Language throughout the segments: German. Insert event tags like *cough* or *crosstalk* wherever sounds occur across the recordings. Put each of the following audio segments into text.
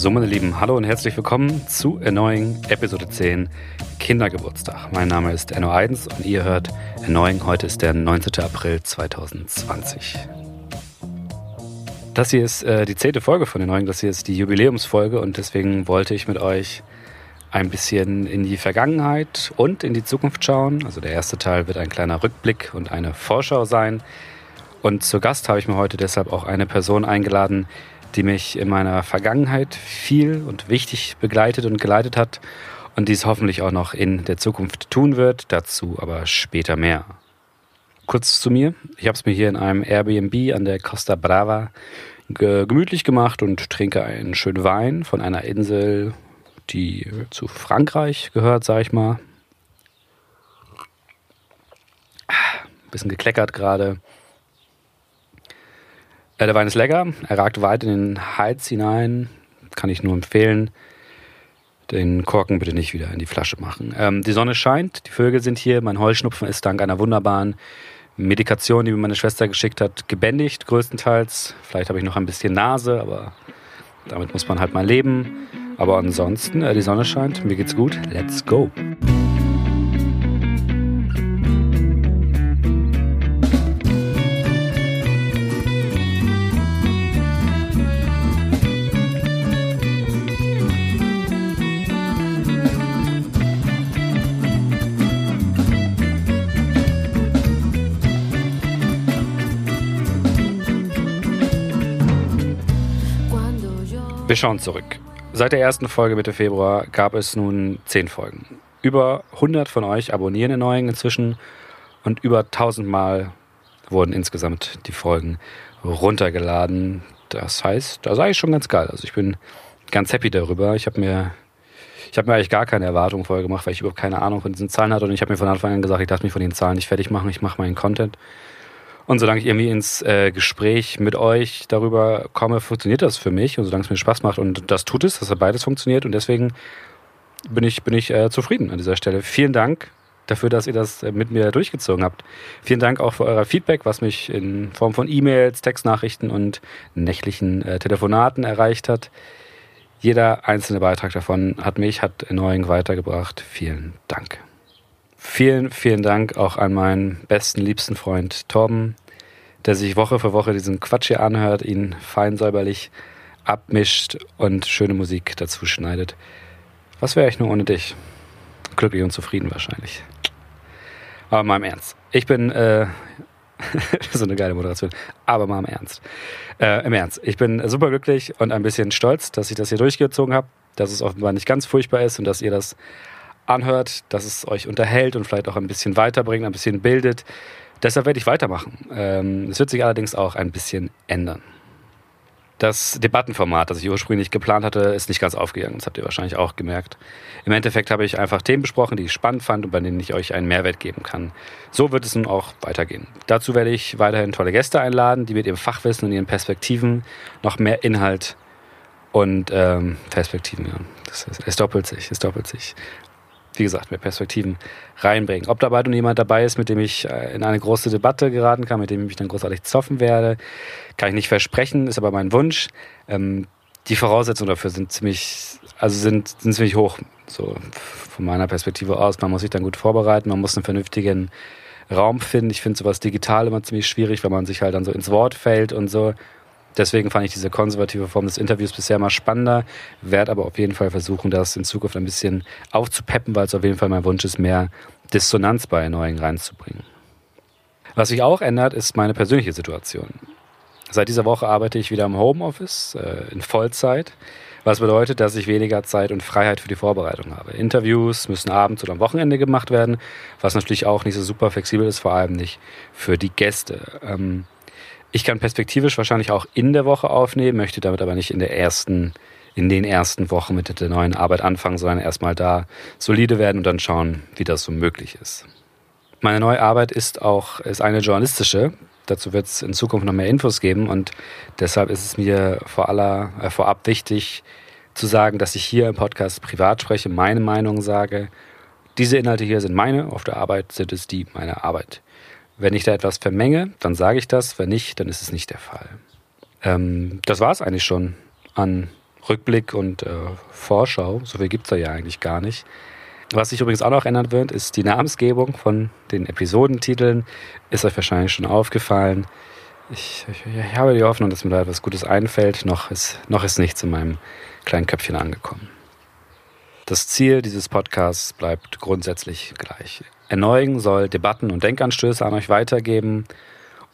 So, meine Lieben, hallo und herzlich willkommen zu Annoying Episode 10 Kindergeburtstag. Mein Name ist Enno Eidens und ihr hört Annoying. Heute ist der 19. April 2020. Das hier ist äh, die zehnte Folge von Annoying. Das hier ist die Jubiläumsfolge und deswegen wollte ich mit euch ein bisschen in die Vergangenheit und in die Zukunft schauen. Also der erste Teil wird ein kleiner Rückblick und eine Vorschau sein. Und zu Gast habe ich mir heute deshalb auch eine Person eingeladen, die mich in meiner Vergangenheit viel und wichtig begleitet und geleitet hat und dies hoffentlich auch noch in der Zukunft tun wird. Dazu aber später mehr. Kurz zu mir. Ich habe es mir hier in einem Airbnb an der Costa Brava gemütlich gemacht und trinke einen schönen Wein von einer Insel, die zu Frankreich gehört, sag ich mal. Ein bisschen gekleckert gerade. Äh, der Wein ist lecker, er ragt weit in den Heiz hinein, kann ich nur empfehlen. Den Korken bitte nicht wieder in die Flasche machen. Ähm, die Sonne scheint, die Vögel sind hier, mein Heuschnupfen ist dank einer wunderbaren Medikation, die mir meine Schwester geschickt hat, gebändigt größtenteils. Vielleicht habe ich noch ein bisschen Nase, aber damit muss man halt mal leben. Aber ansonsten, äh, die Sonne scheint, mir geht's gut. Let's go! Wir schauen zurück. Seit der ersten Folge Mitte Februar gab es nun zehn Folgen. Über 100 von euch abonnieren den neuen inzwischen und über 1000 Mal wurden insgesamt die Folgen runtergeladen. Das heißt, da sei ich schon ganz geil. Also ich bin ganz happy darüber. Ich habe mir ich habe mir eigentlich gar keine Erwartungen vorher gemacht, weil ich überhaupt keine Ahnung von diesen Zahlen hatte und ich habe mir von Anfang an gesagt, ich darf mich von den Zahlen nicht fertig machen, ich mache meinen Content. Und solange ich irgendwie ins äh, Gespräch mit euch darüber komme, funktioniert das für mich. Und solange es mir Spaß macht und das tut es, dass beides funktioniert. Und deswegen bin ich, bin ich äh, zufrieden an dieser Stelle. Vielen Dank dafür, dass ihr das äh, mit mir durchgezogen habt. Vielen Dank auch für euer Feedback, was mich in Form von E-Mails, Textnachrichten und nächtlichen äh, Telefonaten erreicht hat. Jeder einzelne Beitrag davon hat mich, hat Erneuung weitergebracht. Vielen Dank. Vielen, vielen Dank auch an meinen besten, liebsten Freund Torben, der sich Woche für Woche diesen Quatsch hier anhört, ihn fein säuberlich abmischt und schöne Musik dazu schneidet. Was wäre ich nur ohne dich? Glücklich und zufrieden wahrscheinlich. Aber mal im Ernst. Ich bin, äh, *laughs* so eine geile Moderation, aber mal im Ernst. Äh, Im Ernst. Ich bin super glücklich und ein bisschen stolz, dass ich das hier durchgezogen habe, dass es offenbar nicht ganz furchtbar ist und dass ihr das anhört, dass es euch unterhält und vielleicht auch ein bisschen weiterbringt, ein bisschen bildet. Deshalb werde ich weitermachen. Ähm, es wird sich allerdings auch ein bisschen ändern. Das Debattenformat, das ich ursprünglich geplant hatte, ist nicht ganz aufgegangen. Das habt ihr wahrscheinlich auch gemerkt. Im Endeffekt habe ich einfach Themen besprochen, die ich spannend fand und bei denen ich euch einen Mehrwert geben kann. So wird es nun auch weitergehen. Dazu werde ich weiterhin tolle Gäste einladen, die mit ihrem Fachwissen und ihren Perspektiven noch mehr Inhalt und ähm, Perspektiven, ja. Das es doppelt sich, es doppelt sich wie gesagt, mehr Perspektiven reinbringen. Ob dabei nun jemand dabei ist, mit dem ich äh, in eine große Debatte geraten kann, mit dem ich mich dann großartig zoffen werde, kann ich nicht versprechen, ist aber mein Wunsch. Ähm, die Voraussetzungen dafür sind ziemlich, also sind, sind ziemlich hoch, so von meiner Perspektive aus. Man muss sich dann gut vorbereiten, man muss einen vernünftigen Raum finden. Ich finde sowas digital immer ziemlich schwierig, weil man sich halt dann so ins Wort fällt und so. Deswegen fand ich diese konservative Form des Interviews bisher mal spannender, werde aber auf jeden Fall versuchen, das in Zukunft ein bisschen aufzupeppen, weil es auf jeden Fall mein Wunsch ist, mehr Dissonanz bei Neuen reinzubringen. Was sich auch ändert, ist meine persönliche Situation. Seit dieser Woche arbeite ich wieder im Homeoffice äh, in Vollzeit, was bedeutet, dass ich weniger Zeit und Freiheit für die Vorbereitung habe. Interviews müssen abends oder am Wochenende gemacht werden, was natürlich auch nicht so super flexibel ist, vor allem nicht für die Gäste. Ähm, ich kann perspektivisch wahrscheinlich auch in der Woche aufnehmen, möchte damit aber nicht in der ersten, in den ersten Wochen mit der neuen Arbeit anfangen, sondern erstmal da solide werden und dann schauen, wie das so möglich ist. Meine neue Arbeit ist auch ist eine journalistische. Dazu wird es in Zukunft noch mehr Infos geben und deshalb ist es mir vor aller, äh, vorab wichtig zu sagen, dass ich hier im Podcast privat spreche, meine Meinung sage. Diese Inhalte hier sind meine, auf der Arbeit sind es die meiner Arbeit. Wenn ich da etwas vermenge, dann sage ich das. Wenn nicht, dann ist es nicht der Fall. Ähm, das war es eigentlich schon an Rückblick und äh, Vorschau. So viel gibt es da ja eigentlich gar nicht. Was sich übrigens auch noch ändern wird, ist die Namensgebung von den Episodentiteln. Ist euch wahrscheinlich schon aufgefallen. Ich, ich, ich habe die Hoffnung, dass mir da etwas Gutes einfällt. Noch ist, noch ist nichts in meinem kleinen Köpfchen angekommen. Das Ziel dieses Podcasts bleibt grundsätzlich gleich. Erneugen soll Debatten und Denkanstöße an euch weitergeben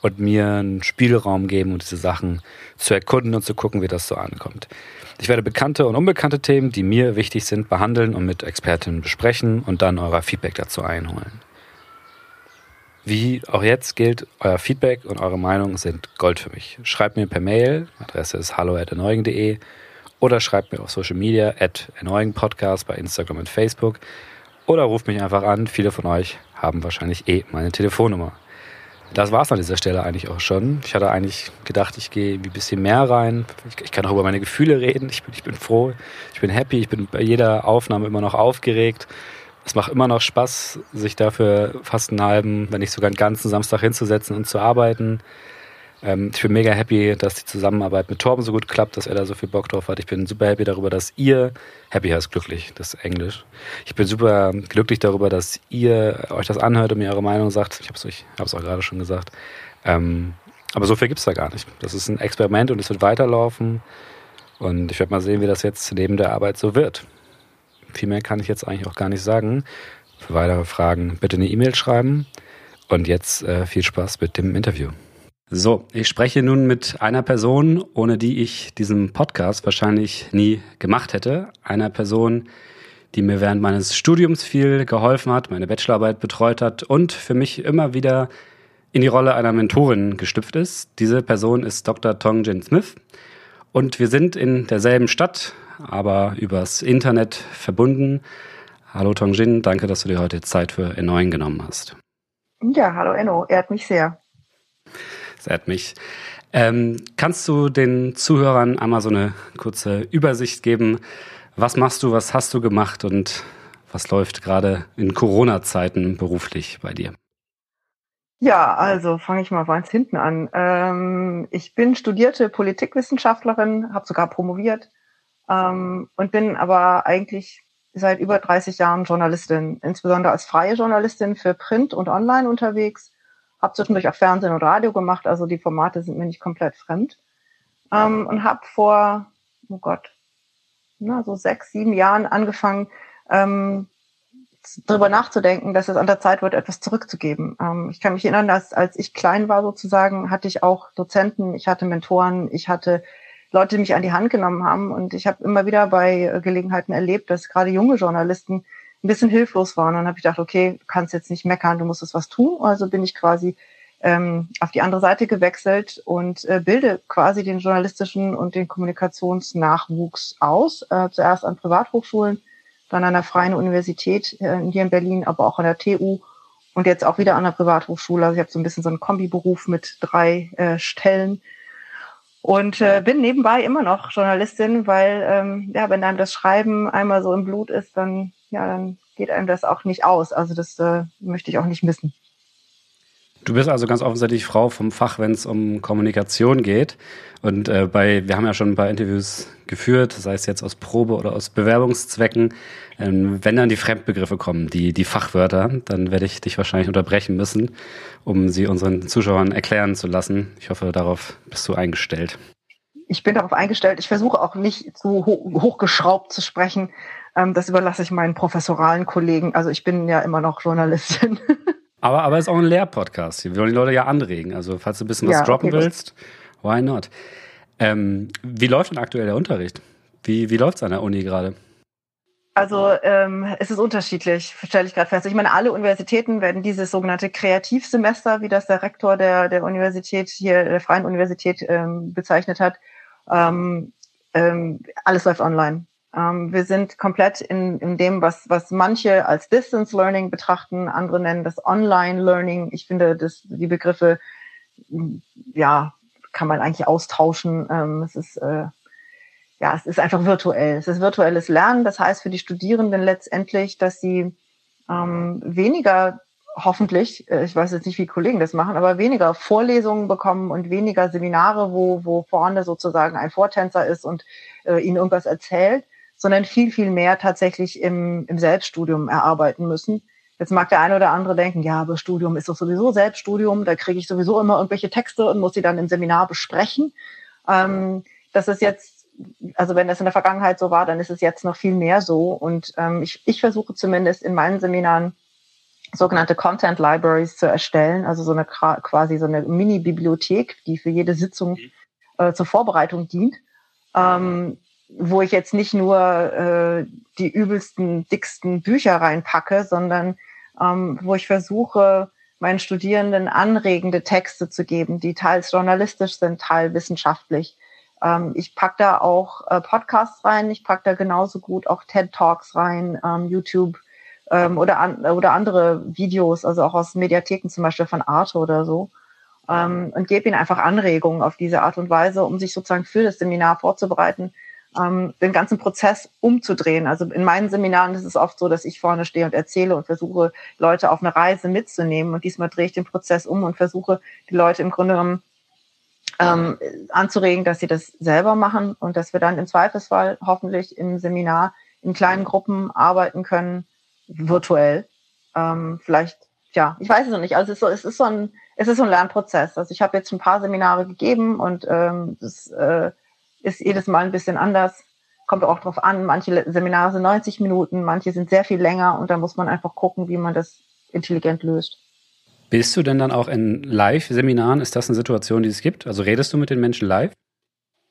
und mir einen Spielraum geben, um diese Sachen zu erkunden und zu gucken, wie das so ankommt. Ich werde bekannte und unbekannte Themen, die mir wichtig sind, behandeln und mit Expertinnen besprechen und dann euer Feedback dazu einholen. Wie auch jetzt gilt, euer Feedback und eure Meinung sind Gold für mich. Schreibt mir per Mail, Adresse ist hallo.erneugen.de oder schreibt mir auf Social Media at Podcast bei Instagram und Facebook oder ruft mich einfach an. Viele von euch haben wahrscheinlich eh meine Telefonnummer. Das war es an dieser Stelle eigentlich auch schon. Ich hatte eigentlich gedacht, ich gehe ein bisschen mehr rein. Ich, ich, kann auch über meine Gefühle reden. Ich bin, ich bin froh, ich bin happy, ich bin bei jeder Aufnahme immer noch aufgeregt. Es macht immer noch Spaß, sich dafür fast einen halben, wenn nicht sogar einen ganzen Samstag hinzusetzen und zu arbeiten. Ähm, ich bin mega happy, dass die Zusammenarbeit mit Torben so gut klappt, dass er da so viel Bock drauf hat. Ich bin super happy darüber, dass ihr, happy heißt glücklich, das ist Englisch. Ich bin super glücklich darüber, dass ihr euch das anhört und mir eure Meinung sagt. Ich habe es euch, hab's auch gerade schon gesagt. Ähm, aber so viel gibt es da gar nicht. Das ist ein Experiment und es wird weiterlaufen. Und ich werde mal sehen, wie das jetzt neben der Arbeit so wird. Viel mehr kann ich jetzt eigentlich auch gar nicht sagen. Für weitere Fragen bitte eine E-Mail schreiben. Und jetzt äh, viel Spaß mit dem Interview. So, ich spreche nun mit einer Person, ohne die ich diesen Podcast wahrscheinlich nie gemacht hätte. Einer Person, die mir während meines Studiums viel geholfen hat, meine Bachelorarbeit betreut hat und für mich immer wieder in die Rolle einer Mentorin gestüpft ist. Diese Person ist Dr. Tongjin Smith und wir sind in derselben Stadt, aber übers Internet verbunden. Hallo Tongjin, danke, dass du dir heute Zeit für N9 genommen hast. Ja, hallo Enno, ehrt mich sehr. Ehrt mich. Ähm, kannst du den Zuhörern einmal so eine kurze Übersicht geben? Was machst du, was hast du gemacht und was läuft gerade in Corona-Zeiten beruflich bei dir? Ja, also fange ich mal ganz hinten an. Ähm, ich bin studierte Politikwissenschaftlerin, habe sogar promoviert ähm, und bin aber eigentlich seit über 30 Jahren Journalistin, insbesondere als freie Journalistin für Print und Online unterwegs habe zwischendurch auch Fernsehen und Radio gemacht, also die Formate sind mir nicht komplett fremd. Ähm, und habe vor, oh Gott, na, so sechs, sieben Jahren angefangen, ähm, darüber nachzudenken, dass es an der Zeit wird, etwas zurückzugeben. Ähm, ich kann mich erinnern, dass als ich klein war sozusagen, hatte ich auch Dozenten, ich hatte Mentoren, ich hatte Leute, die mich an die Hand genommen haben. Und ich habe immer wieder bei Gelegenheiten erlebt, dass gerade junge Journalisten ein bisschen hilflos war. Und dann habe ich gedacht, okay, du kannst jetzt nicht meckern, du musst es was tun. Also bin ich quasi ähm, auf die andere Seite gewechselt und äh, bilde quasi den journalistischen und den Kommunikationsnachwuchs aus. Äh, zuerst an Privathochschulen, dann an der Freien Universität äh, hier in Berlin, aber auch an der TU und jetzt auch wieder an der Privathochschule. Also ich habe so ein bisschen so einen Kombiberuf mit drei äh, Stellen. Und äh, bin nebenbei immer noch Journalistin, weil ähm, ja, wenn einem das Schreiben einmal so im Blut ist, dann ja, dann geht einem das auch nicht aus. Also das äh, möchte ich auch nicht missen. Du bist also ganz offensichtlich Frau vom Fach, wenn es um Kommunikation geht. Und äh, bei, wir haben ja schon ein paar Interviews geführt, sei es jetzt aus Probe oder aus Bewerbungszwecken. Ähm, wenn dann die Fremdbegriffe kommen, die, die Fachwörter, dann werde ich dich wahrscheinlich unterbrechen müssen, um sie unseren Zuschauern erklären zu lassen. Ich hoffe, darauf bist du eingestellt. Ich bin darauf eingestellt. Ich versuche auch nicht zu hochgeschraubt zu sprechen, ähm, das überlasse ich meinen professoralen Kollegen. Also ich bin ja immer noch Journalistin. *laughs* aber, aber es ist auch ein Lehrpodcast. Wir wollen die Leute ja anregen. Also falls du ein bisschen was ja, droppen okay, willst, why not? Ähm, wie läuft denn aktuell der Unterricht? Wie, wie läuft es an der Uni gerade? Also ähm, es ist unterschiedlich, stelle ich gerade fest. Ich meine, alle Universitäten werden dieses sogenannte Kreativsemester, wie das der Rektor der, der Universität hier, der Freien Universität ähm, bezeichnet hat, ähm, ähm, alles läuft online. Ähm, wir sind komplett in, in dem, was, was manche als Distance Learning betrachten, andere nennen das Online Learning. Ich finde, dass die Begriffe, ja, kann man eigentlich austauschen. Ähm, es ist, äh, ja, es ist einfach virtuell. Es ist virtuelles Lernen. Das heißt für die Studierenden letztendlich, dass sie ähm, weniger hoffentlich, äh, ich weiß jetzt nicht, wie Kollegen das machen, aber weniger Vorlesungen bekommen und weniger Seminare, wo, wo vorne sozusagen ein Vortänzer ist und äh, ihnen irgendwas erzählt, sondern viel, viel mehr tatsächlich im, im Selbststudium erarbeiten müssen. Jetzt mag der eine oder andere denken, ja, aber Studium ist doch sowieso Selbststudium, da kriege ich sowieso immer irgendwelche Texte und muss sie dann im Seminar besprechen. Ähm, das ist jetzt, also wenn das in der Vergangenheit so war, dann ist es jetzt noch viel mehr so. Und ähm, ich, ich versuche zumindest in meinen Seminaren sogenannte Content Libraries zu erstellen, also so eine quasi so eine Mini-Bibliothek, die für jede Sitzung mhm. äh, zur Vorbereitung dient. Ähm, wo ich jetzt nicht nur äh, die übelsten, dicksten Bücher reinpacke, sondern ähm, wo ich versuche, meinen Studierenden anregende Texte zu geben, die teils journalistisch sind, teils wissenschaftlich. Ähm, ich pack da auch äh, Podcasts rein, ich pack da genauso gut auch TED Talks rein, ähm, YouTube ähm, oder, an, oder andere Videos, also auch aus Mediatheken zum Beispiel von Arte oder so. Ähm, und gebe ihnen einfach Anregungen auf diese Art und Weise, um sich sozusagen für das Seminar vorzubereiten ähm, den ganzen Prozess umzudrehen. Also in meinen Seminaren ist es oft so, dass ich vorne stehe und erzähle und versuche, Leute auf eine Reise mitzunehmen. Und diesmal drehe ich den Prozess um und versuche, die Leute im Grunde genommen ähm, anzuregen, dass sie das selber machen und dass wir dann im Zweifelsfall hoffentlich im Seminar in kleinen Gruppen arbeiten können, virtuell. Ähm, vielleicht, ja, ich weiß es noch nicht. Also es ist so, es ist so ein, es ist so ein Lernprozess. Also ich habe jetzt ein paar Seminare gegeben und ähm, das äh, ist jedes Mal ein bisschen anders. Kommt auch drauf an. Manche Seminare sind 90 Minuten, manche sind sehr viel länger und da muss man einfach gucken, wie man das intelligent löst. Bist du denn dann auch in Live-Seminaren? Ist das eine Situation, die es gibt? Also redest du mit den Menschen live?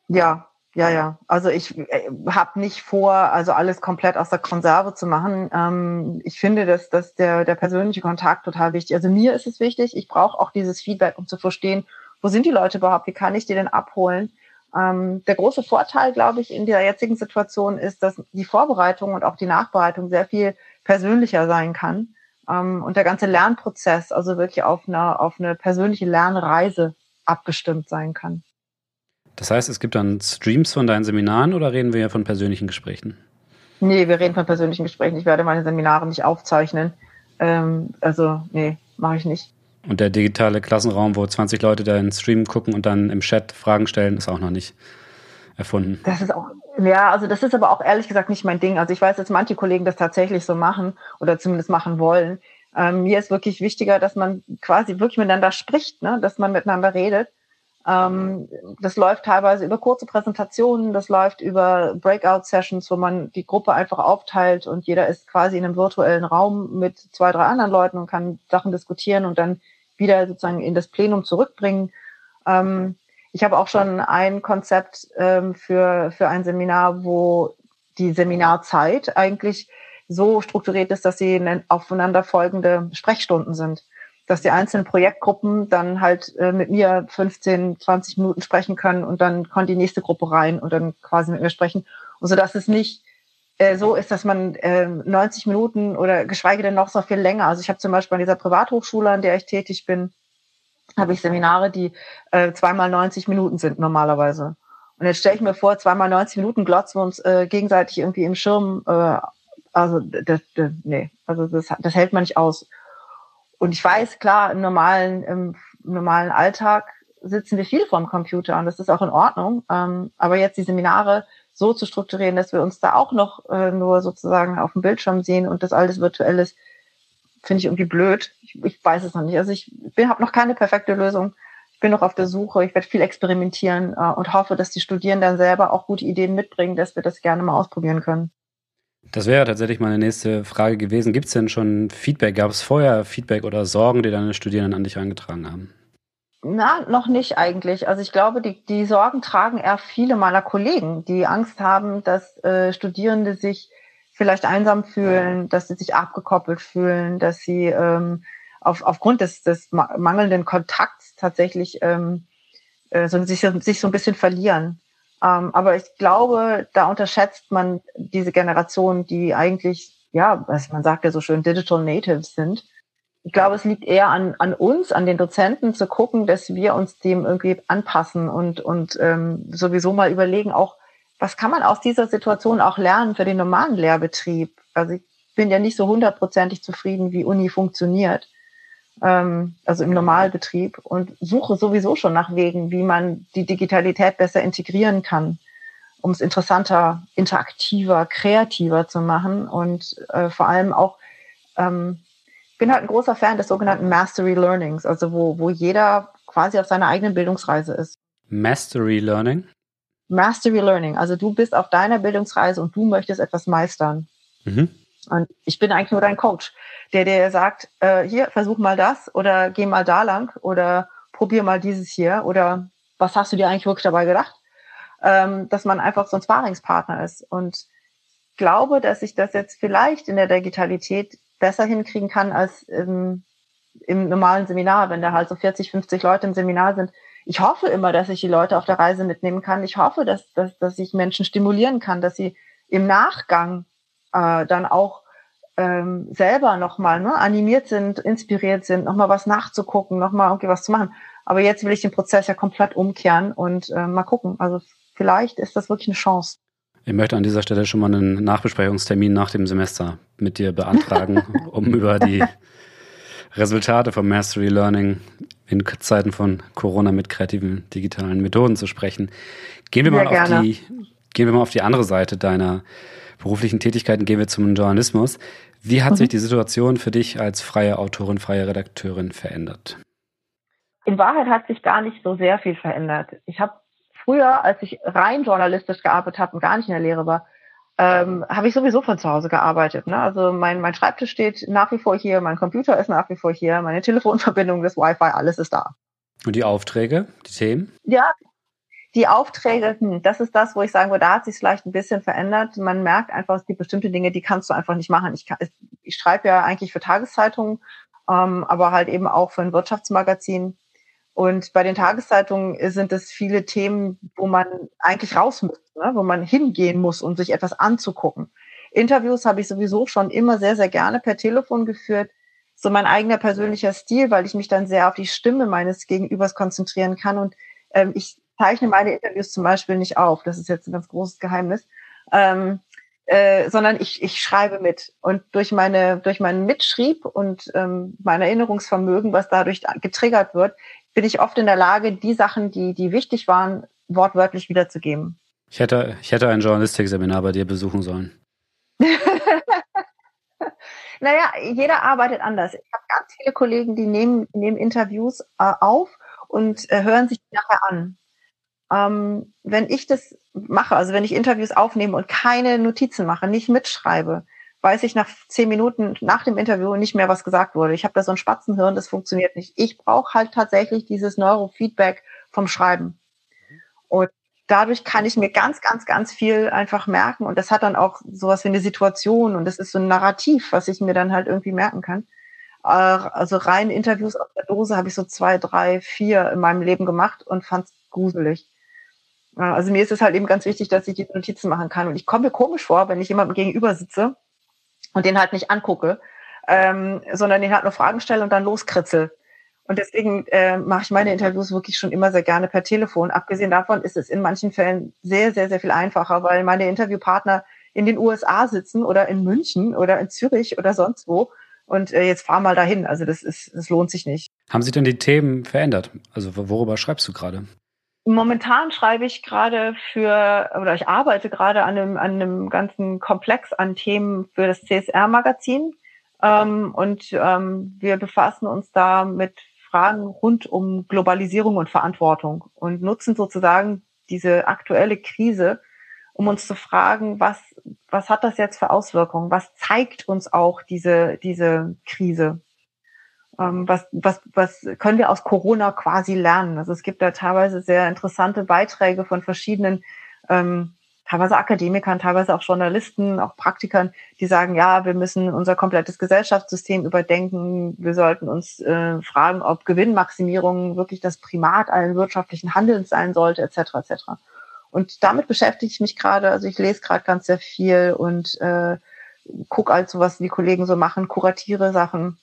Ja, ja, ja. Also ich äh, habe nicht vor, also alles komplett aus der Konserve zu machen. Ähm, ich finde, dass, dass der, der persönliche Kontakt total wichtig. Also mir ist es wichtig. Ich brauche auch dieses Feedback, um zu verstehen, wo sind die Leute überhaupt? Wie kann ich die denn abholen? Ähm, der große Vorteil, glaube ich, in der jetzigen Situation ist, dass die Vorbereitung und auch die Nachbereitung sehr viel persönlicher sein kann ähm, und der ganze Lernprozess also wirklich auf eine, auf eine persönliche Lernreise abgestimmt sein kann. Das heißt, es gibt dann Streams von deinen Seminaren oder reden wir ja von persönlichen Gesprächen? Nee, wir reden von persönlichen Gesprächen. Ich werde meine Seminare nicht aufzeichnen. Ähm, also, nee, mache ich nicht. Und der digitale Klassenraum, wo 20 Leute da in Stream gucken und dann im Chat Fragen stellen, ist auch noch nicht erfunden. Das ist auch, ja, also das ist aber auch ehrlich gesagt nicht mein Ding. Also ich weiß, dass manche Kollegen das tatsächlich so machen oder zumindest machen wollen. Ähm, mir ist wirklich wichtiger, dass man quasi wirklich miteinander spricht, ne? dass man miteinander redet. Ähm, das läuft teilweise über kurze Präsentationen, das läuft über Breakout-Sessions, wo man die Gruppe einfach aufteilt und jeder ist quasi in einem virtuellen Raum mit zwei, drei anderen Leuten und kann Sachen diskutieren und dann wieder sozusagen in das Plenum zurückbringen. Ähm, ich habe auch schon ein Konzept ähm, für, für ein Seminar, wo die Seminarzeit eigentlich so strukturiert ist, dass sie aufeinanderfolgende Sprechstunden sind. Dass die einzelnen Projektgruppen dann halt äh, mit mir 15, 20 Minuten sprechen können und dann kommt die nächste Gruppe rein und dann quasi mit mir sprechen. Und so dass es nicht äh, so ist, dass man äh, 90 Minuten oder geschweige denn noch so viel länger. Also ich habe zum Beispiel an dieser Privathochschule, an der ich tätig bin, habe ich Seminare, die äh, zweimal 90 Minuten sind normalerweise. Und jetzt stelle ich mir vor, zweimal 90 Minuten glotzen wir uns äh, gegenseitig irgendwie im Schirm. Äh, also das, das, nee, also das, das hält man nicht aus. Und ich weiß, klar, im normalen, im normalen Alltag sitzen wir viel vorm Computer und das ist auch in Ordnung. Ähm, aber jetzt die Seminare so zu strukturieren, dass wir uns da auch noch äh, nur sozusagen auf dem Bildschirm sehen und das alles virtuell ist, finde ich irgendwie blöd. Ich, ich weiß es noch nicht. Also ich habe noch keine perfekte Lösung. Ich bin noch auf der Suche. Ich werde viel experimentieren äh, und hoffe, dass die Studierenden selber auch gute Ideen mitbringen, dass wir das gerne mal ausprobieren können. Das wäre tatsächlich meine nächste Frage gewesen. Gibt es denn schon Feedback? Gab es vorher Feedback oder Sorgen, die deine Studierenden an dich angetragen haben? Na, noch nicht eigentlich. Also ich glaube, die, die Sorgen tragen eher viele meiner Kollegen, die Angst haben, dass äh, Studierende sich vielleicht einsam fühlen, dass sie sich abgekoppelt fühlen, dass sie ähm, auf, aufgrund des, des mangelnden Kontakts tatsächlich ähm, äh, so, sich, sich so ein bisschen verlieren. Ähm, aber ich glaube, da unterschätzt man diese Generation, die eigentlich, ja, was man sagt ja so schön, Digital Natives sind ich glaube, es liegt eher an, an uns, an den Dozenten zu gucken, dass wir uns dem irgendwie anpassen und, und ähm, sowieso mal überlegen, auch, was kann man aus dieser Situation auch lernen für den normalen Lehrbetrieb? Also ich bin ja nicht so hundertprozentig zufrieden, wie Uni funktioniert. ähm, also im Normalbetrieb und suche sowieso schon nach Wegen, wie man die Digitalität besser integrieren kann, um es interessanter, interaktiver, kreativer zu machen und äh, vor allem auch ähm, bin halt ein großer Fan des sogenannten Mastery Learnings, also wo, wo jeder quasi auf seiner eigenen Bildungsreise ist. Mastery Learning? Mastery Learning. Also du bist auf deiner Bildungsreise und du möchtest etwas meistern. Mhm. Und ich bin eigentlich nur dein Coach, der dir sagt, äh, hier, versuch mal das oder geh mal da lang oder probier mal dieses hier oder was hast du dir eigentlich wirklich dabei gedacht? Ähm, dass man einfach so ein Sparingspartner ist. Und glaube, dass ich das jetzt vielleicht in der Digitalität besser hinkriegen kann als im, im normalen Seminar, wenn da halt so 40, 50 Leute im Seminar sind. Ich hoffe immer, dass ich die Leute auf der Reise mitnehmen kann. Ich hoffe, dass, dass, dass ich Menschen stimulieren kann, dass sie im Nachgang äh, dann auch ähm, selber nochmal ne, animiert sind, inspiriert sind, nochmal was nachzugucken, nochmal irgendwie was zu machen. Aber jetzt will ich den Prozess ja komplett umkehren und äh, mal gucken. Also vielleicht ist das wirklich eine Chance. Ich möchte an dieser Stelle schon mal einen Nachbesprechungstermin nach dem Semester mit dir beantragen, *laughs* um über die Resultate vom Mastery Learning in Zeiten von Corona mit kreativen digitalen Methoden zu sprechen. Gehen wir mal auf die, gehen wir mal auf die andere Seite deiner beruflichen Tätigkeiten, gehen wir zum Journalismus. Wie hat mhm. sich die Situation für dich als freie Autorin, freie Redakteurin verändert? In Wahrheit hat sich gar nicht so sehr viel verändert. Ich habe früher, als ich rein journalistisch gearbeitet habe und gar nicht in der Lehre war, ähm, habe ich sowieso von zu Hause gearbeitet. Ne? Also mein, mein Schreibtisch steht nach wie vor hier, mein Computer ist nach wie vor hier, meine Telefonverbindung, das Wi-Fi, alles ist da. Und die Aufträge, die Themen? Ja, die Aufträge, hm, das ist das, wo ich sagen würde, da hat sich vielleicht ein bisschen verändert. Man merkt einfach, es gibt bestimmte Dinge, die kannst du einfach nicht machen. Ich, kann, ich schreibe ja eigentlich für Tageszeitungen, ähm, aber halt eben auch für ein Wirtschaftsmagazin. Und bei den Tageszeitungen sind es viele Themen, wo man eigentlich raus muss, ne? wo man hingehen muss, um sich etwas anzugucken. Interviews habe ich sowieso schon immer sehr, sehr gerne per Telefon geführt. So mein eigener persönlicher Stil, weil ich mich dann sehr auf die Stimme meines Gegenübers konzentrieren kann. Und ähm, ich zeichne meine Interviews zum Beispiel nicht auf. Das ist jetzt ein ganz großes Geheimnis. Ähm, äh, sondern ich, ich schreibe mit. Und durch meine, durch meinen Mitschrieb und ähm, mein Erinnerungsvermögen, was dadurch getriggert wird, bin ich oft in der Lage, die Sachen, die, die wichtig waren, wortwörtlich wiederzugeben. Ich hätte, ich hätte ein Journalistikseminar bei dir besuchen sollen. *laughs* naja, jeder arbeitet anders. Ich habe ganz viele Kollegen, die nehmen, nehmen Interviews äh, auf und äh, hören sich nachher an. Ähm, wenn ich das mache, also wenn ich Interviews aufnehme und keine Notizen mache, nicht mitschreibe, weiß ich nach zehn Minuten nach dem Interview nicht mehr, was gesagt wurde. Ich habe da so ein Spatzenhirn, das funktioniert nicht. Ich brauche halt tatsächlich dieses Neurofeedback vom Schreiben. Und dadurch kann ich mir ganz, ganz, ganz viel einfach merken. Und das hat dann auch sowas wie eine Situation und das ist so ein Narrativ, was ich mir dann halt irgendwie merken kann. Äh, also rein Interviews aus der Dose habe ich so zwei, drei, vier in meinem Leben gemacht und fand es gruselig. Also mir ist es halt eben ganz wichtig, dass ich die Notizen machen kann. Und ich komme mir komisch vor, wenn ich jemandem gegenüber sitze und den halt nicht angucke, ähm, sondern den halt nur Fragen stelle und dann loskritzel. Und deswegen äh, mache ich meine Interviews wirklich schon immer sehr gerne per Telefon. Abgesehen davon ist es in manchen Fällen sehr, sehr, sehr viel einfacher, weil meine Interviewpartner in den USA sitzen oder in München oder in Zürich oder sonst wo. Und äh, jetzt fahr mal dahin. Also das ist, das lohnt sich nicht. Haben sich denn die Themen verändert? Also worüber schreibst du gerade? Momentan schreibe ich gerade für, oder ich arbeite gerade an einem, an einem ganzen Komplex an Themen für das CSR-Magazin. Ähm, und ähm, wir befassen uns da mit Fragen rund um Globalisierung und Verantwortung und nutzen sozusagen diese aktuelle Krise, um uns zu fragen, was, was hat das jetzt für Auswirkungen? Was zeigt uns auch diese, diese Krise? Ähm, was, was, was können wir aus Corona quasi lernen? Also es gibt da teilweise sehr interessante Beiträge von verschiedenen, ähm, teilweise Akademikern, teilweise auch Journalisten, auch Praktikern, die sagen, ja, wir müssen unser komplettes Gesellschaftssystem überdenken. Wir sollten uns äh, fragen, ob Gewinnmaximierung wirklich das Primat allen wirtschaftlichen Handelns sein sollte, etc. etc. Und damit beschäftige ich mich gerade. Also ich lese gerade ganz sehr viel und äh, gucke also, was die Kollegen so machen, kuratiere Sachen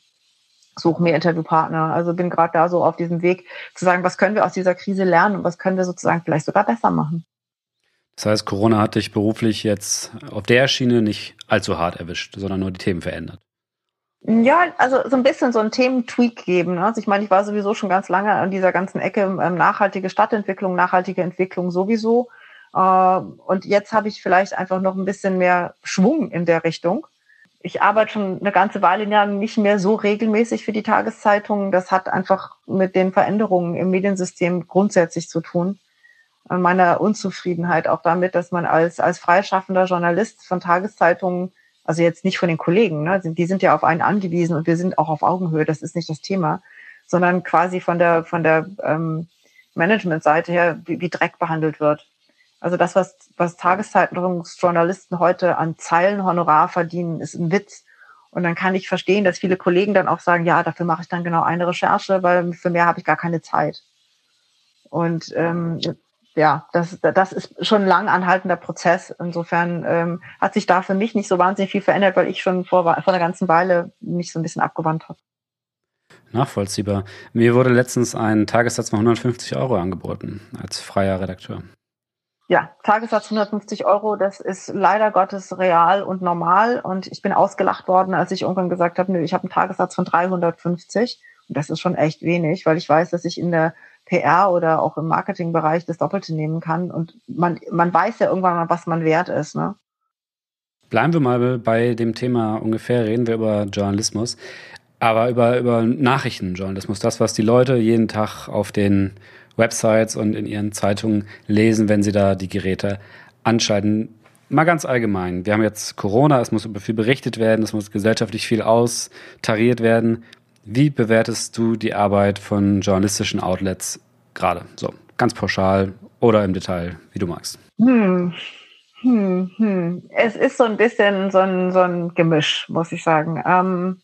suche mir Interviewpartner. Also bin gerade da so auf diesem Weg zu sagen, was können wir aus dieser Krise lernen und was können wir sozusagen vielleicht sogar besser machen. Das heißt, Corona hat dich beruflich jetzt auf der Schiene nicht allzu hart erwischt, sondern nur die Themen verändert. Ja, also so ein bisschen so ein Thementweak geben. Ne? Also ich meine, ich war sowieso schon ganz lange an dieser ganzen Ecke ähm, nachhaltige Stadtentwicklung, nachhaltige Entwicklung sowieso. Äh, und jetzt habe ich vielleicht einfach noch ein bisschen mehr Schwung in der Richtung. Ich arbeite schon eine ganze Weile lang nicht mehr so regelmäßig für die Tageszeitungen. Das hat einfach mit den Veränderungen im Mediensystem grundsätzlich zu tun. An meiner Unzufriedenheit auch damit, dass man als, als freischaffender Journalist von Tageszeitungen also jetzt nicht von den Kollegen, ne? die sind ja auf einen angewiesen und wir sind auch auf Augenhöhe, das ist nicht das Thema, sondern quasi von der, von der ähm, Managementseite her, wie, wie Dreck behandelt wird. Also das, was, was Tageszeitungsjournalisten heute an Zeilenhonorar verdienen, ist ein Witz. Und dann kann ich verstehen, dass viele Kollegen dann auch sagen, ja, dafür mache ich dann genau eine Recherche, weil für mehr habe ich gar keine Zeit. Und ähm, ja, das, das ist schon ein lang anhaltender Prozess. Insofern ähm, hat sich da für mich nicht so wahnsinnig viel verändert, weil ich schon vor, vor einer ganzen Weile mich so ein bisschen abgewandt habe. Nachvollziehbar. Mir wurde letztens ein Tagessatz von 150 Euro angeboten als freier Redakteur. Ja, Tagessatz 150 Euro, das ist leider Gottes real und normal. Und ich bin ausgelacht worden, als ich irgendwann gesagt habe, nö, ich habe einen Tagessatz von 350. Und das ist schon echt wenig, weil ich weiß, dass ich in der PR oder auch im Marketingbereich das Doppelte nehmen kann. Und man, man weiß ja irgendwann mal, was man wert ist. Ne? Bleiben wir mal bei dem Thema ungefähr, reden wir über Journalismus, aber über, über Nachrichtenjournalismus, das, was die Leute jeden Tag auf den Websites und in ihren Zeitungen lesen, wenn sie da die Geräte anschalten. Mal ganz allgemein. Wir haben jetzt Corona, es muss über viel berichtet werden, es muss gesellschaftlich viel austariert werden. Wie bewertest du die Arbeit von journalistischen Outlets gerade? So, ganz pauschal oder im Detail, wie du magst. Hm. Hm, hm. Es ist so ein bisschen so ein, so ein Gemisch, muss ich sagen. Ähm,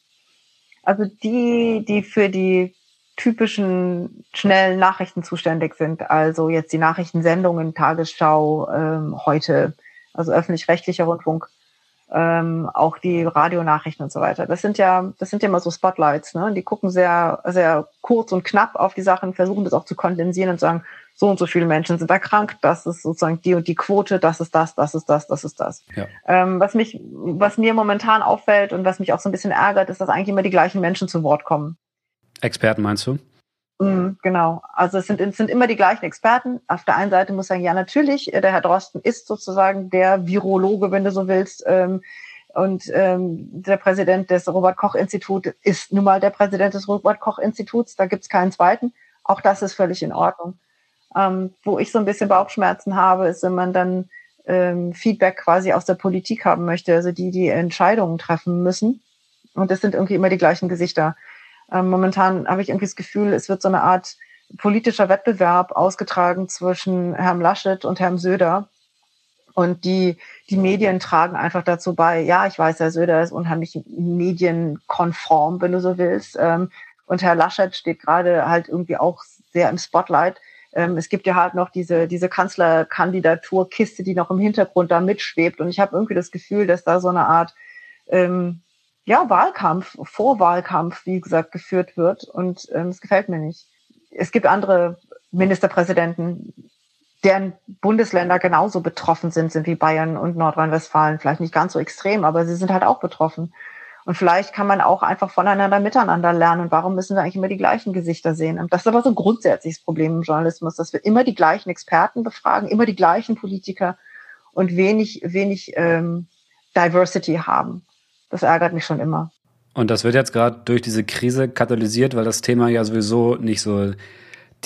also die, die für die typischen schnellen Nachrichten zuständig sind, also jetzt die Nachrichtensendungen, Tagesschau, ähm, heute, also öffentlich-rechtlicher Rundfunk, ähm, auch die Radionachrichten und so weiter. Das sind ja, das sind ja immer so Spotlights, ne? Die gucken sehr, sehr kurz und knapp auf die Sachen, versuchen das auch zu kondensieren und sagen, so und so viele Menschen sind erkrankt, das ist sozusagen die und die Quote, das ist das, das ist das, das ist das. Ja. Ähm, was mich, was mir momentan auffällt und was mich auch so ein bisschen ärgert, ist, dass eigentlich immer die gleichen Menschen zu Wort kommen. Experten meinst du? Mm, genau. Also es sind, es sind immer die gleichen Experten. Auf der einen Seite muss ich sagen, ja natürlich, äh, der Herr Drosten ist sozusagen der Virologe, wenn du so willst. Ähm, und ähm, der Präsident des Robert-Koch-Instituts ist nun mal der Präsident des Robert-Koch-Instituts. Da gibt's keinen zweiten. Auch das ist völlig in Ordnung. Ähm, wo ich so ein bisschen Bauchschmerzen habe, ist, wenn man dann ähm, Feedback quasi aus der Politik haben möchte, also die, die Entscheidungen treffen müssen. Und das sind irgendwie immer die gleichen Gesichter. Ähm, momentan habe ich irgendwie das Gefühl, es wird so eine Art politischer Wettbewerb ausgetragen zwischen Herrn Laschet und Herrn Söder. Und die, die Medien tragen einfach dazu bei, ja, ich weiß, Herr Söder ist unheimlich medienkonform, wenn du so willst. Ähm, und Herr Laschet steht gerade halt irgendwie auch sehr im Spotlight. Ähm, es gibt ja halt noch diese, diese Kanzlerkandidaturkiste, die noch im Hintergrund da mitschwebt. Und ich habe irgendwie das Gefühl, dass da so eine Art ähm, ja, Wahlkampf, Vorwahlkampf, wie gesagt, geführt wird. Und ähm, es gefällt mir nicht. Es gibt andere Ministerpräsidenten, deren Bundesländer genauso betroffen sind, sind wie Bayern und Nordrhein-Westfalen. Vielleicht nicht ganz so extrem, aber sie sind halt auch betroffen. Und vielleicht kann man auch einfach voneinander miteinander lernen. Und warum müssen wir eigentlich immer die gleichen Gesichter sehen? Und das ist aber so ein grundsätzliches Problem im Journalismus, dass wir immer die gleichen Experten befragen, immer die gleichen Politiker und wenig, wenig ähm, Diversity haben. Das ärgert mich schon immer. Und das wird jetzt gerade durch diese Krise katalysiert, weil das Thema ja sowieso nicht so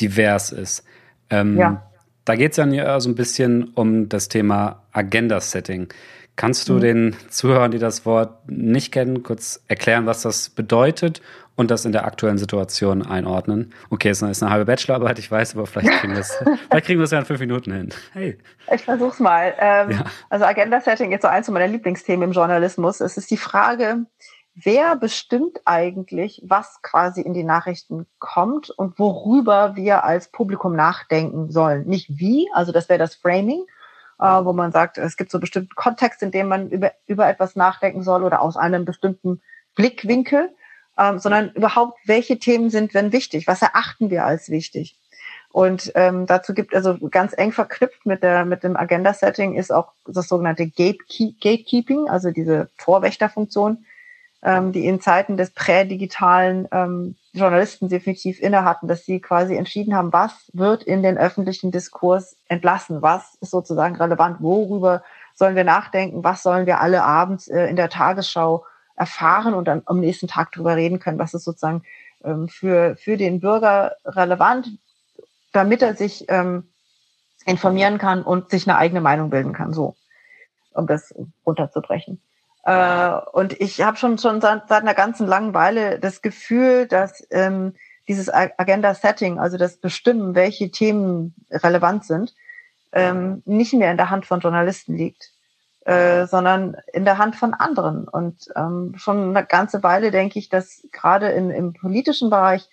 divers ist. Ähm, ja. Da geht es ja so ein bisschen um das Thema Agenda-Setting. Kannst du mhm. den Zuhörern, die das Wort nicht kennen, kurz erklären, was das bedeutet und das in der aktuellen Situation einordnen? Okay, es ist eine halbe Bachelorarbeit, ich weiß, aber vielleicht kriegen wir es, *laughs* vielleicht kriegen wir es ja in fünf Minuten hin. Hey. Ich versuch's mal. Ähm, ja. Also Agenda-Setting ist so eins meiner Lieblingsthemen im Journalismus. Es ist die Frage, wer bestimmt eigentlich, was quasi in die Nachrichten kommt und worüber wir als Publikum nachdenken sollen. Nicht wie, also das wäre das Framing, wo man sagt, es gibt so bestimmten Kontext, in dem man über, über etwas nachdenken soll oder aus einem bestimmten Blickwinkel, ähm, sondern überhaupt, welche Themen sind wenn wichtig? Was erachten wir als wichtig? Und ähm, dazu gibt also ganz eng verknüpft mit der mit dem Agenda-Setting ist auch das sogenannte Gatekeep Gatekeeping, also diese Vorwächterfunktion. Ähm, die in Zeiten des prädigitalen ähm, Journalisten definitiv inne hatten, dass sie quasi entschieden haben, was wird in den öffentlichen Diskurs entlassen, was ist sozusagen relevant, worüber sollen wir nachdenken, was sollen wir alle abends äh, in der Tagesschau erfahren und dann am nächsten Tag drüber reden können, was ist sozusagen ähm, für, für den Bürger relevant, damit er sich ähm, informieren kann und sich eine eigene Meinung bilden kann, so, um das runterzubrechen. Äh, und ich habe schon schon seit, seit einer ganzen langen Weile das Gefühl, dass ähm, dieses Agenda-Setting, also das Bestimmen, welche Themen relevant sind, ähm, nicht mehr in der Hand von Journalisten liegt, äh, sondern in der Hand von anderen. Und ähm, schon eine ganze Weile denke ich, dass gerade in, im politischen Bereich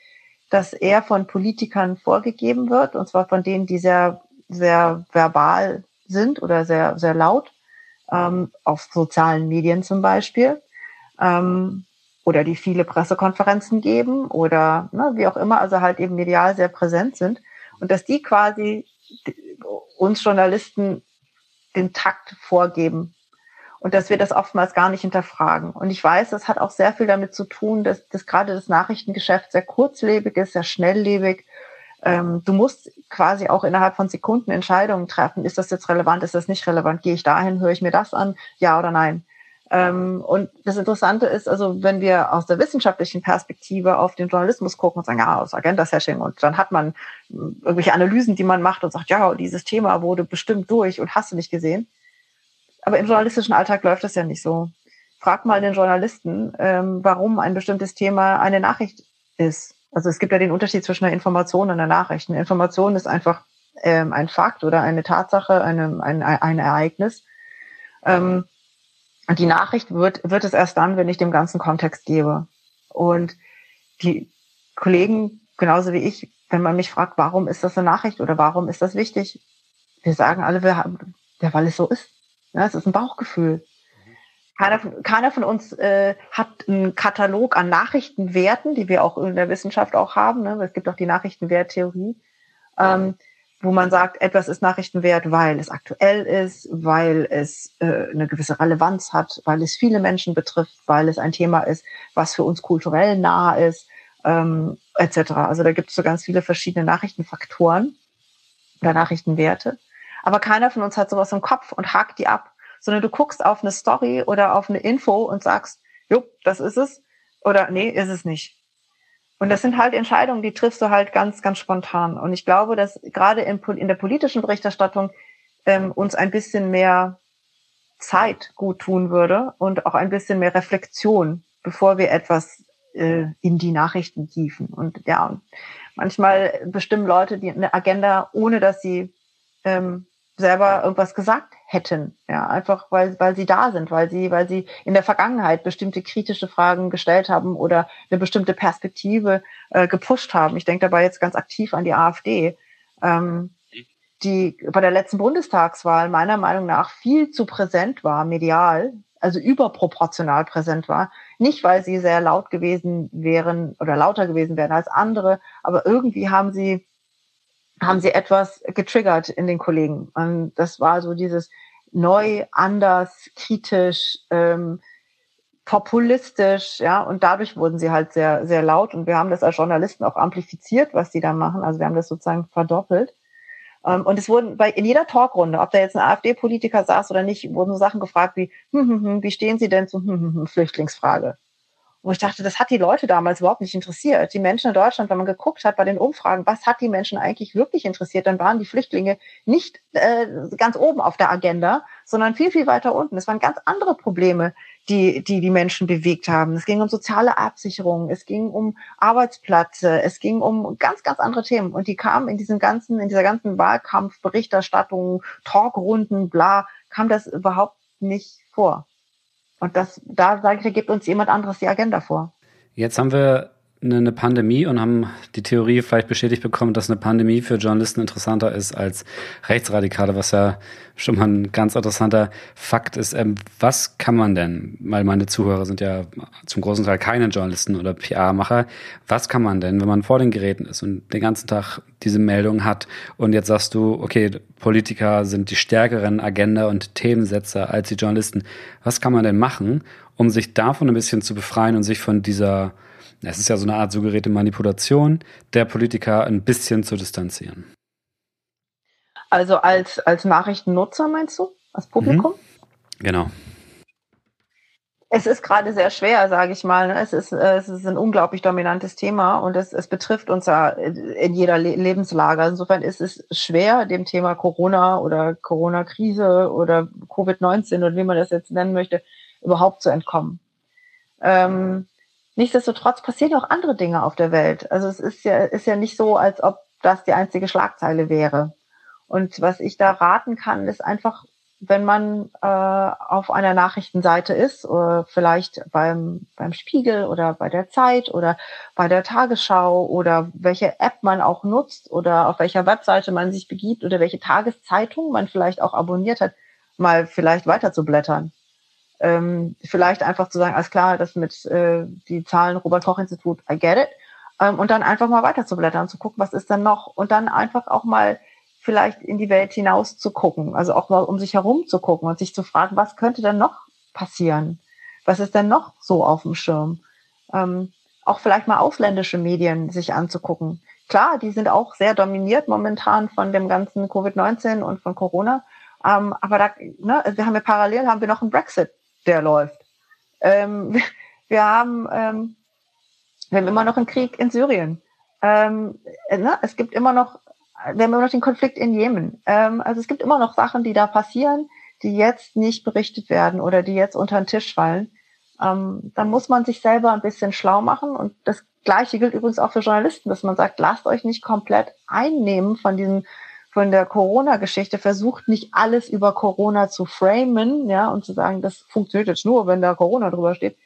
das eher von Politikern vorgegeben wird, und zwar von denen, die sehr, sehr verbal sind oder sehr, sehr laut ähm, auf sozialen Medien zum Beispiel, ähm, oder die viele Pressekonferenzen geben oder ne, wie auch immer, also halt eben medial sehr präsent sind und dass die quasi uns Journalisten den Takt vorgeben und dass wir das oftmals gar nicht hinterfragen. Und ich weiß, das hat auch sehr viel damit zu tun, dass, dass gerade das Nachrichtengeschäft sehr kurzlebig ist, sehr schnelllebig ähm, du musst quasi auch innerhalb von Sekunden Entscheidungen treffen. Ist das jetzt relevant? Ist das nicht relevant? Gehe ich dahin? Höre ich mir das an? Ja oder nein? Ähm, und das Interessante ist, also wenn wir aus der wissenschaftlichen Perspektive auf den Journalismus gucken und sagen, ja, aus Agenda-Seshing und dann hat man hm, irgendwelche Analysen, die man macht und sagt, ja, dieses Thema wurde bestimmt durch und hast du nicht gesehen. Aber im journalistischen Alltag läuft das ja nicht so. Frag mal den Journalisten, ähm, warum ein bestimmtes Thema eine Nachricht ist. Also es gibt ja den Unterschied zwischen einer Information und einer Nachricht. Eine Information ist einfach ähm, ein Fakt oder eine Tatsache, eine, ein, ein Ereignis. Ähm, die Nachricht wird, wird es erst dann, wenn ich dem ganzen Kontext gebe. Und die Kollegen, genauso wie ich, wenn man mich fragt, warum ist das eine Nachricht oder warum ist das wichtig, wir sagen alle, wir haben, ja, weil es so ist. Ja, es ist ein Bauchgefühl. Keiner, keiner von uns äh, hat einen Katalog an Nachrichtenwerten, die wir auch in der Wissenschaft auch haben. Ne? Es gibt auch die Nachrichtenwerttheorie, ähm, wo man sagt, etwas ist Nachrichtenwert, weil es aktuell ist, weil es äh, eine gewisse Relevanz hat, weil es viele Menschen betrifft, weil es ein Thema ist, was für uns kulturell nah ist, ähm, etc. Also da gibt es so ganz viele verschiedene Nachrichtenfaktoren oder Nachrichtenwerte. Aber keiner von uns hat sowas im Kopf und hakt die ab sondern du guckst auf eine Story oder auf eine Info und sagst, jo, das ist es oder nee, ist es nicht. Und das sind halt Entscheidungen, die triffst du halt ganz, ganz spontan. Und ich glaube, dass gerade in, der politischen Berichterstattung ähm, uns ein bisschen mehr Zeit gut tun würde und auch ein bisschen mehr Reflexion, bevor wir etwas äh, in die Nachrichten tiefen. Und ja, manchmal bestimmen Leute die eine Agenda, ohne dass sie ähm, selber irgendwas gesagt hätten. Ja, einfach weil, weil sie da sind, weil sie, weil sie in der Vergangenheit bestimmte kritische Fragen gestellt haben oder eine bestimmte Perspektive äh, gepusht haben. Ich denke dabei jetzt ganz aktiv an die AfD, ähm, die bei der letzten Bundestagswahl meiner Meinung nach viel zu präsent war, medial, also überproportional präsent war. Nicht, weil sie sehr laut gewesen wären oder lauter gewesen wären als andere, aber irgendwie haben sie haben sie etwas getriggert in den Kollegen. Und das war so dieses neu, anders, kritisch, ähm, populistisch, ja, und dadurch wurden sie halt sehr, sehr laut und wir haben das als Journalisten auch amplifiziert, was sie da machen. Also wir haben das sozusagen verdoppelt. Ähm, und es wurden bei, in jeder Talkrunde, ob da jetzt ein AfD-Politiker saß oder nicht, wurden so Sachen gefragt wie, hm, hm, hm, wie stehen Sie denn zur hm, hm, hm, Flüchtlingsfrage? Und ich dachte, das hat die Leute damals überhaupt nicht interessiert. Die Menschen in Deutschland, wenn man geguckt hat bei den Umfragen, was hat die Menschen eigentlich wirklich interessiert, dann waren die Flüchtlinge nicht äh, ganz oben auf der Agenda, sondern viel, viel weiter unten. Es waren ganz andere Probleme, die, die die Menschen bewegt haben. Es ging um soziale Absicherung, es ging um Arbeitsplätze, es ging um ganz, ganz andere Themen. Und die kamen in diesem ganzen, in dieser ganzen Wahlkampfberichterstattung, Talkrunden, bla, kam das überhaupt nicht vor. Und das, da sage ich, da gibt uns jemand anderes die Agenda vor. Jetzt haben wir eine Pandemie und haben die Theorie vielleicht bestätigt bekommen, dass eine Pandemie für Journalisten interessanter ist als Rechtsradikale, was ja schon mal ein ganz interessanter Fakt ist. Ähm, was kann man denn, weil meine Zuhörer sind ja zum großen Teil keine Journalisten oder PR-Macher, was kann man denn, wenn man vor den Geräten ist und den ganzen Tag diese Meldung hat und jetzt sagst du, okay, Politiker sind die stärkeren Agenda- und Themensetzer als die Journalisten. Was kann man denn machen, um sich davon ein bisschen zu befreien und sich von dieser es ist ja so eine Art suggerierte Manipulation der Politiker ein bisschen zu distanzieren. Also als, als Nachrichtennutzer meinst du? Als Publikum? Mhm. Genau. Es ist gerade sehr schwer, sage ich mal. Es ist, es ist ein unglaublich dominantes Thema und es, es betrifft uns ja in jeder Le Lebenslage. Insofern ist es schwer, dem Thema Corona oder Corona-Krise oder Covid-19 oder wie man das jetzt nennen möchte, überhaupt zu entkommen. Ähm, Nichtsdestotrotz passieren auch andere Dinge auf der Welt. Also es ist ja, ist ja nicht so, als ob das die einzige Schlagzeile wäre. Und was ich da raten kann, ist einfach, wenn man äh, auf einer Nachrichtenseite ist, oder vielleicht beim, beim Spiegel oder bei der Zeit oder bei der Tagesschau oder welche App man auch nutzt oder auf welcher Webseite man sich begibt oder welche Tageszeitung man vielleicht auch abonniert hat, mal vielleicht weiter zu blättern ähm, vielleicht einfach zu sagen, alles klar, das mit äh, die Zahlen Robert-Koch-Institut, I get it. Ähm, und dann einfach mal weiter zu blättern, zu gucken, was ist denn noch? Und dann einfach auch mal vielleicht in die Welt hinaus zu gucken, also auch mal um sich herum zu gucken und sich zu fragen, was könnte denn noch passieren? Was ist denn noch so auf dem Schirm? Ähm, auch vielleicht mal ausländische Medien sich anzugucken. Klar, die sind auch sehr dominiert momentan von dem ganzen Covid-19 und von Corona. Ähm, aber da, ne, wir haben ja parallel haben wir noch einen Brexit der läuft. Ähm, *laughs* wir haben, ähm, wir haben immer noch einen Krieg in Syrien. Ähm, ne? Es gibt immer noch, wir haben immer noch den Konflikt in Jemen. Ähm, also es gibt immer noch Sachen, die da passieren, die jetzt nicht berichtet werden oder die jetzt unter den Tisch fallen. Ähm, dann muss man sich selber ein bisschen schlau machen. Und das Gleiche gilt übrigens auch für Journalisten, dass man sagt, lasst euch nicht komplett einnehmen von diesem von der Corona-Geschichte versucht, nicht alles über Corona zu framen, ja, und zu sagen, das funktioniert jetzt nur, wenn da Corona drüber steht,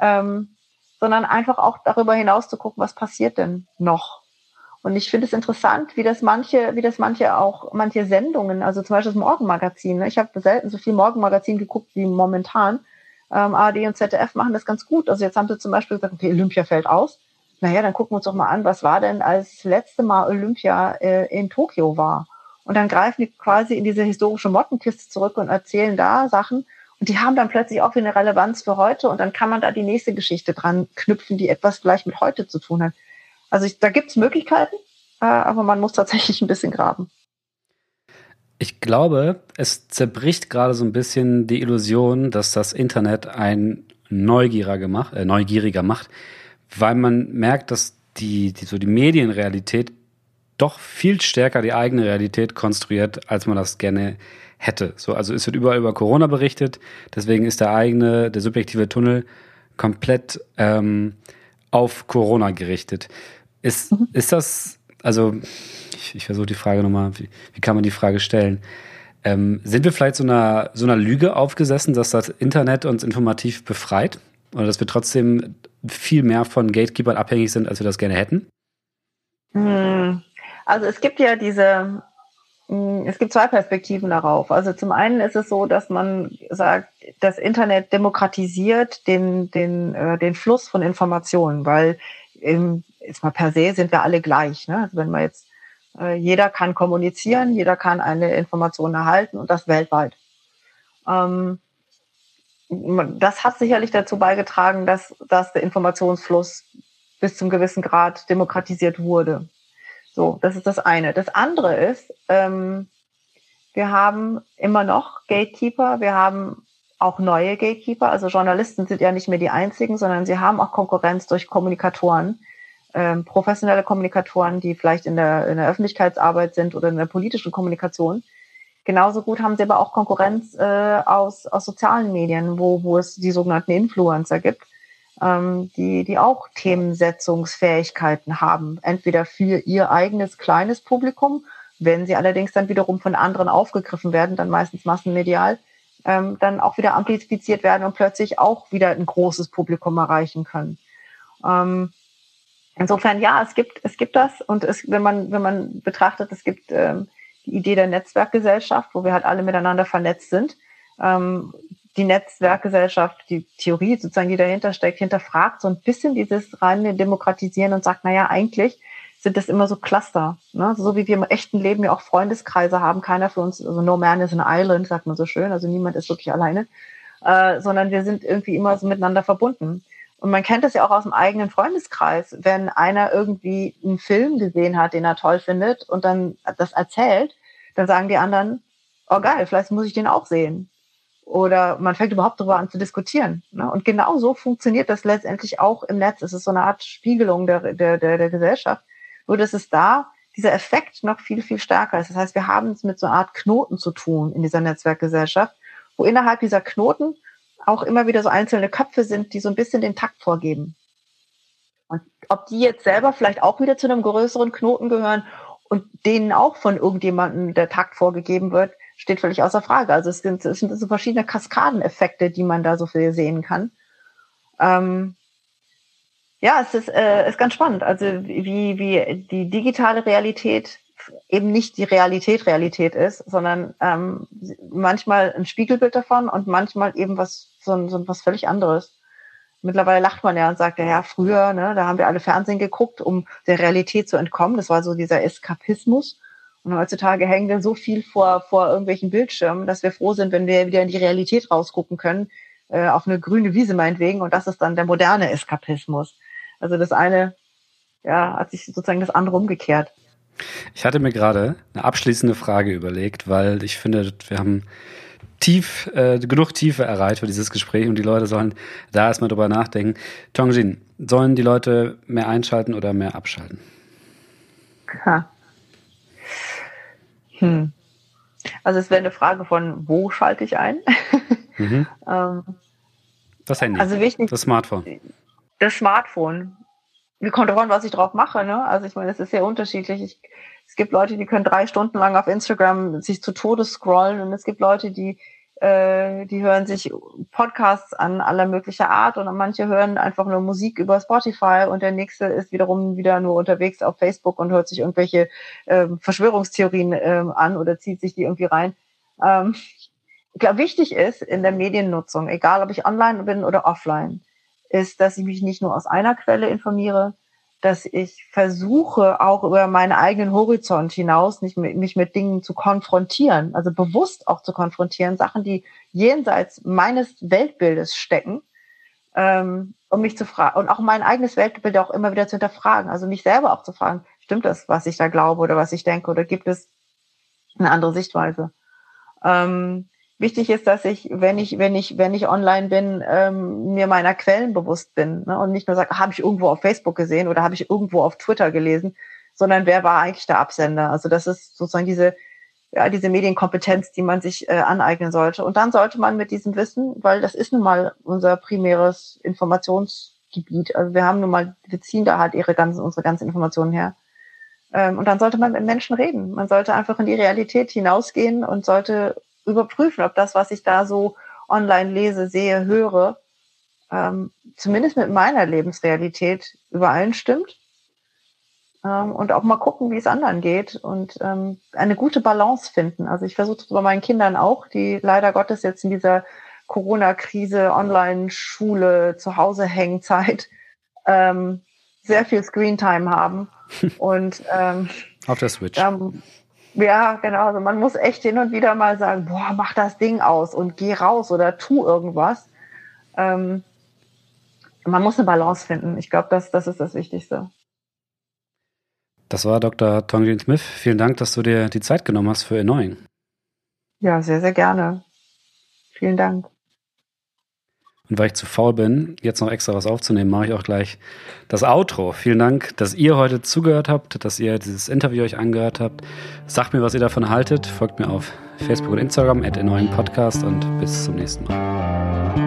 ähm, sondern einfach auch darüber hinaus zu gucken, was passiert denn noch. Und ich finde es interessant, wie das manche, wie das manche auch, manche Sendungen, also zum Beispiel das Morgenmagazin. Ne? Ich habe selten so viel Morgenmagazin geguckt wie momentan. Ähm, ARD und ZDF machen das ganz gut. Also jetzt haben sie zum Beispiel gesagt, okay, Olympia fällt aus naja, dann gucken wir uns doch mal an, was war denn, als das letzte Mal Olympia äh, in Tokio war. Und dann greifen die quasi in diese historische Mottenkiste zurück und erzählen da Sachen. Und die haben dann plötzlich auch wieder eine Relevanz für heute. Und dann kann man da die nächste Geschichte dran knüpfen, die etwas vielleicht mit heute zu tun hat. Also ich, da gibt's Möglichkeiten, äh, aber man muss tatsächlich ein bisschen graben. Ich glaube, es zerbricht gerade so ein bisschen die Illusion, dass das Internet ein neugieriger macht, äh, neugieriger macht weil man merkt, dass die, die, so die Medienrealität doch viel stärker die eigene Realität konstruiert, als man das gerne hätte. So, also es wird überall über Corona berichtet, deswegen ist der eigene, der subjektive Tunnel komplett ähm, auf Corona gerichtet. Ist, mhm. ist das, also ich, ich versuche die Frage nochmal, wie, wie kann man die Frage stellen? Ähm, sind wir vielleicht so einer, so einer Lüge aufgesessen, dass das Internet uns informativ befreit? Oder dass wir trotzdem viel mehr von Gatekeepern abhängig sind, als wir das gerne hätten? Hm. Also es gibt ja diese, hm, es gibt zwei Perspektiven darauf. Also zum einen ist es so, dass man sagt, das Internet demokratisiert den, den, äh, den Fluss von Informationen, weil jetzt mal per se sind wir alle gleich. Ne? Also wenn man jetzt, äh, jeder kann kommunizieren, jeder kann eine Information erhalten und das weltweit. Ähm, das hat sicherlich dazu beigetragen, dass, dass der Informationsfluss bis zum gewissen Grad demokratisiert wurde. So, das ist das eine. Das andere ist, ähm, wir haben immer noch Gatekeeper, wir haben auch neue Gatekeeper. Also Journalisten sind ja nicht mehr die einzigen, sondern sie haben auch Konkurrenz durch Kommunikatoren, ähm, professionelle Kommunikatoren, die vielleicht in der, in der Öffentlichkeitsarbeit sind oder in der politischen Kommunikation. Genauso gut haben sie aber auch Konkurrenz äh, aus, aus sozialen Medien, wo, wo es die sogenannten Influencer gibt, ähm, die, die auch Themensetzungsfähigkeiten haben, entweder für ihr eigenes kleines Publikum, wenn sie allerdings dann wiederum von anderen aufgegriffen werden, dann meistens massenmedial, ähm, dann auch wieder amplifiziert werden und plötzlich auch wieder ein großes Publikum erreichen können. Ähm, insofern ja, es gibt, es gibt das und es, wenn man, wenn man betrachtet, es gibt ähm, die Idee der Netzwerkgesellschaft, wo wir halt alle miteinander vernetzt sind. Ähm, die Netzwerkgesellschaft, die Theorie sozusagen, die dahinter steckt, hinterfragt so ein bisschen dieses reine Demokratisieren und sagt, naja, eigentlich sind das immer so Cluster. Ne? So wie wir im echten Leben ja auch Freundeskreise haben. Keiner für uns, also no man is an island, sagt man so schön. Also niemand ist wirklich alleine. Äh, sondern wir sind irgendwie immer so miteinander verbunden. Und man kennt das ja auch aus dem eigenen Freundeskreis, wenn einer irgendwie einen Film gesehen hat, den er toll findet und dann das erzählt, dann sagen die anderen, oh geil, vielleicht muss ich den auch sehen. Oder man fängt überhaupt darüber an zu diskutieren. Ne? Und genau so funktioniert das letztendlich auch im Netz. Es ist so eine Art Spiegelung der, der, der, der Gesellschaft. Nur dass es da dieser Effekt noch viel, viel stärker ist. Das heißt, wir haben es mit so einer Art Knoten zu tun in dieser Netzwerkgesellschaft, wo innerhalb dieser Knoten auch immer wieder so einzelne Köpfe sind, die so ein bisschen den Takt vorgeben. Und ob die jetzt selber vielleicht auch wieder zu einem größeren Knoten gehören und denen auch von irgendjemandem der Takt vorgegeben wird, steht völlig außer Frage. Also es sind, es sind so verschiedene Kaskadeneffekte, die man da so viel sehen kann. Ähm, ja, es ist, äh, ist ganz spannend. Also wie, wie die digitale Realität eben nicht die Realität Realität ist, sondern ähm, manchmal ein Spiegelbild davon und manchmal eben was so, so was völlig anderes. Mittlerweile lacht man ja und sagt, ja, früher, ne, da haben wir alle Fernsehen geguckt, um der Realität zu entkommen. Das war so dieser Eskapismus. Und heutzutage hängen wir so viel vor, vor irgendwelchen Bildschirmen, dass wir froh sind, wenn wir wieder in die Realität rausgucken können, äh, auf eine grüne Wiese meinetwegen. Und das ist dann der moderne Eskapismus. Also das eine, ja, hat sich sozusagen das andere umgekehrt. Ich hatte mir gerade eine abschließende Frage überlegt, weil ich finde, wir haben tief, äh, genug Tiefe erreicht für dieses Gespräch und die Leute sollen da erstmal drüber nachdenken. Tongjin, sollen die Leute mehr einschalten oder mehr abschalten? Ha. Hm. Also es wäre eine Frage von, wo schalte ich ein? *laughs* Mhm. ähm, das Handy. Also wichtig. Das Smartphone. Das Smartphone. Wie kommt davon, was ich drauf mache, ne? Also ich meine, es ist sehr unterschiedlich. Ich, es gibt Leute, die können drei Stunden lang auf Instagram sich zu Tode scrollen und es gibt Leute, die äh, die hören sich Podcasts an aller möglicher Art und manche hören einfach nur Musik über Spotify und der nächste ist wiederum wieder nur unterwegs auf Facebook und hört sich irgendwelche ähm, Verschwörungstheorien ähm, an oder zieht sich die irgendwie rein. Ähm, ich glaube, wichtig ist in der Mediennutzung, egal ob ich online bin oder offline, ist, dass ich mich nicht nur aus einer Quelle informiere, dass ich versuche, auch über meinen eigenen Horizont hinaus nicht mich mit Dingen zu konfrontieren, also bewusst auch zu konfrontieren, Sachen, die jenseits meines Weltbildes stecken, ähm, um mich zu fragen und auch mein eigenes Weltbild auch immer wieder zu hinterfragen, also mich selber auch zu fragen, stimmt das, was ich da glaube oder was ich denke oder gibt es eine andere Sichtweise? Ähm, Wichtig ist, dass ich, wenn ich, wenn ich, wenn ich online bin, ähm, mir meiner Quellen bewusst bin ne? und nicht nur sage, habe ich irgendwo auf Facebook gesehen oder habe ich irgendwo auf Twitter gelesen, sondern wer war eigentlich der Absender? Also das ist sozusagen diese, ja, diese Medienkompetenz, die man sich äh, aneignen sollte. Und dann sollte man mit diesem Wissen, weil das ist nun mal unser primäres Informationsgebiet. Also wir haben nun mal, wir ziehen da halt ihre ganzen, unsere ganzen Informationen her. Ähm, und dann sollte man mit Menschen reden. Man sollte einfach in die Realität hinausgehen und sollte überprüfen, ob das, was ich da so online lese, sehe, höre, ähm, zumindest mit meiner Lebensrealität übereinstimmt. Ähm, und auch mal gucken, wie es anderen geht und ähm, eine gute Balance finden. Also ich versuche es bei meinen Kindern auch, die leider Gottes jetzt in dieser Corona-Krise, Online-Schule, zu Hause Hängzeit, ähm, sehr viel Screentime haben. *laughs* Und ähm, auf der Switch. Ja, genau. Also man muss echt hin und wieder mal sagen, boah, mach das Ding aus und geh raus oder tu irgendwas. Ähm, man muss eine Balance finden. Ich glaube, das, das ist das Wichtigste. Das war Dr. Tongjin Smith. Vielen Dank, dass du dir die Zeit genommen hast für Annoying. Ja, sehr, sehr gerne. Vielen Dank. Und weil ich zu faul bin, jetzt noch extra was aufzunehmen, mache ich auch gleich das Outro. Vielen Dank, dass ihr heute zugehört habt, dass ihr dieses Interview euch angehört habt. Sagt mir, was ihr davon haltet. Folgt mir auf Facebook und Instagram, at Podcast und bis zum nächsten Mal.